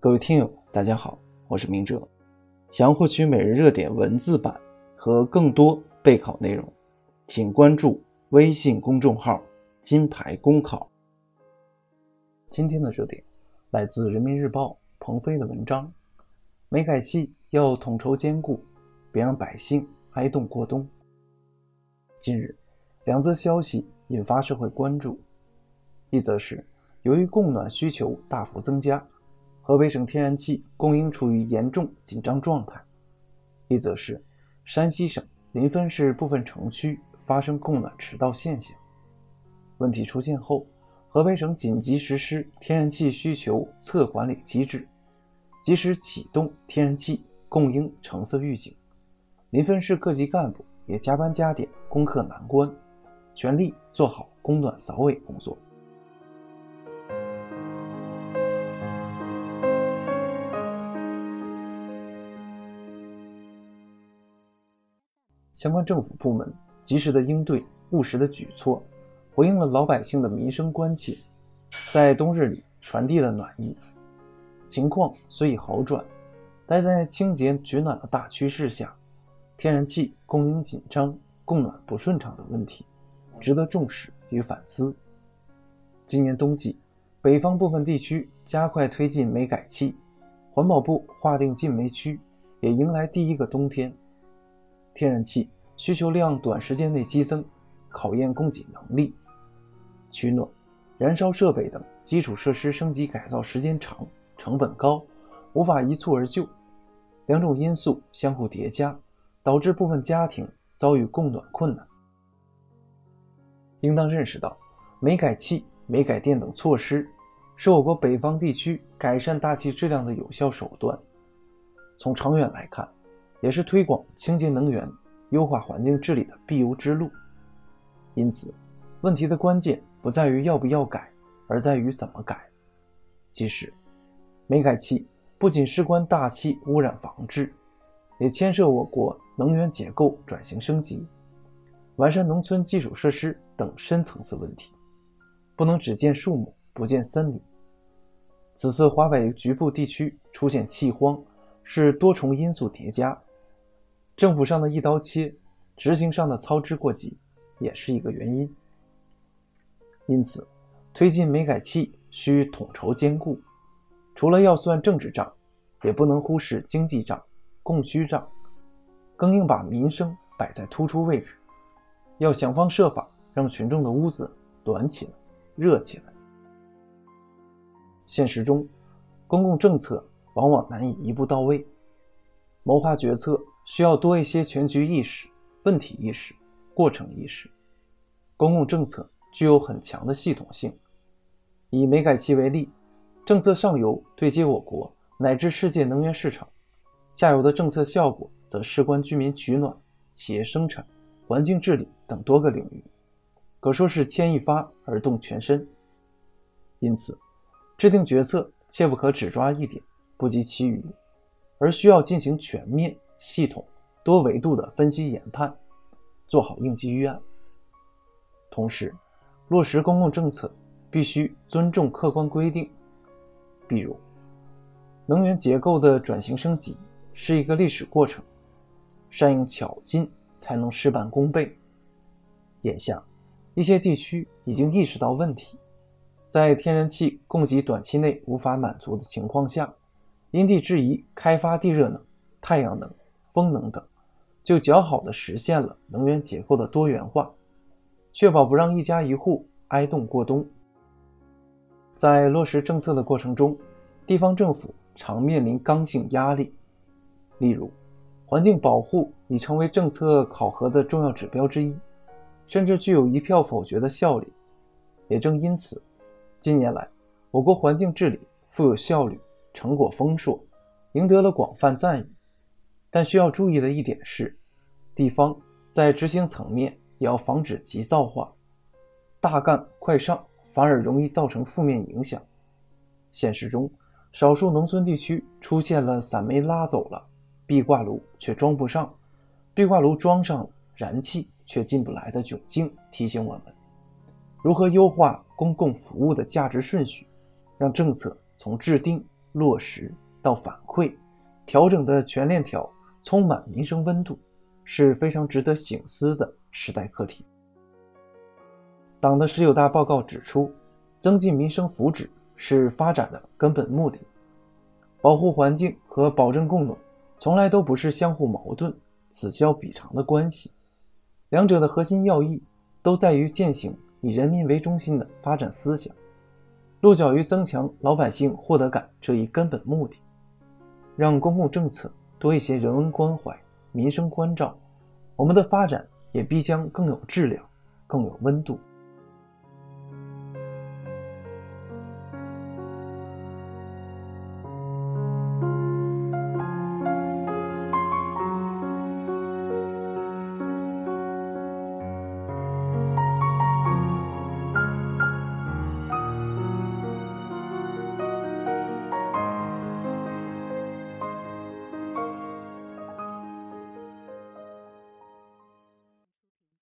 各位听友，大家好，我是明哲。想要获取每日热点文字版和更多备考内容，请关注微信公众号“金牌公考”。今天的热点来自人民日报鹏飞的文章：煤改气要统筹兼顾，别让百姓挨冻过冬。近日，两则消息引发社会关注，一则是由于供暖需求大幅增加。河北省天然气供应处于严重紧张状态，一则是山西省临汾市部分城区发生供暖迟到现象。问题出现后，河北省紧急实施天然气需求侧管理机制，及时启动天然气供应橙色预警。临汾市各级干部也加班加点攻克难关，全力做好供暖扫尾工作。相关政府部门及时的应对、务实的举措，回应了老百姓的民生关切，在冬日里传递了暖意。情况虽已好转，但在清洁取暖的大趋势下，天然气供应紧张、供暖不顺畅的问题，值得重视与反思。今年冬季，北方部分地区加快推进煤改气，环保部划定禁煤区，也迎来第一个冬天。天然气需求量短时间内激增，考验供给能力。取暖、燃烧设备等基础设施升级改造时间长、成本高，无法一蹴而就。两种因素相互叠加，导致部分家庭遭遇供暖困难。应当认识到，煤改气、煤改电等措施是我国北方地区改善大气质量的有效手段。从长远来看，也是推广清洁能源、优化环境治理的必由之路。因此，问题的关键不在于要不要改，而在于怎么改。其实，煤改气不仅事关大气污染防治，也牵涉我国能源结构转型升级、完善农村基础设施等深层次问题，不能只见树木不见森林。此次华北局部地区出现气荒，是多重因素叠加。政府上的一刀切，执行上的操之过急，也是一个原因。因此，推进煤改气需统筹兼顾，除了要算政治账，也不能忽视经济账、供需账，更应把民生摆在突出位置，要想方设法让群众的屋子暖起来、热起来。现实中，公共政策往往难以一步到位，谋划决策。需要多一些全局意识、问题意识、过程意识。公共政策具有很强的系统性。以煤改气为例，政策上游对接我国乃至世界能源市场，下游的政策效果则事关居民取暖、企业生产、环境治理等多个领域，可说是牵一发而动全身。因此，制定决策切不可只抓一点，不及其余，而需要进行全面。系统、多维度的分析研判，做好应急预案。同时，落实公共政策必须尊重客观规定。比如，能源结构的转型升级是一个历史过程，善用巧劲才能事半功倍。眼下，一些地区已经意识到问题，在天然气供给短期内无法满足的情况下，因地制宜开发地热能、太阳能。风能等，就较好地实现了能源结构的多元化，确保不让一家一户挨冻过冬。在落实政策的过程中，地方政府常面临刚性压力，例如，环境保护已成为政策考核的重要指标之一，甚至具有一票否决的效力。也正因此，近年来我国环境治理富有效率，成果丰硕，赢得了广泛赞誉。但需要注意的一点是，地方在执行层面也要防止急躁化，大干快上反而容易造成负面影响。现实中，少数农村地区出现了散煤拉走了，壁挂炉却装不上，壁挂炉装上，燃气却进不来的窘境，提醒我们如何优化公共服务的价值顺序，让政策从制定落实到反馈，调整的全链条充满民生温度，是非常值得醒思的时代课题。党的十九大报告指出，增进民生福祉是发展的根本目的。保护环境和保证共荣从来都不是相互矛盾、此消彼长的关系，两者的核心要义都在于践行以人民为中心的发展思想，落脚于增强老百姓获得感这一根本目的，让公共政策多一些人文关怀、民生关照，我们的发展也必将更有质量、更有温度。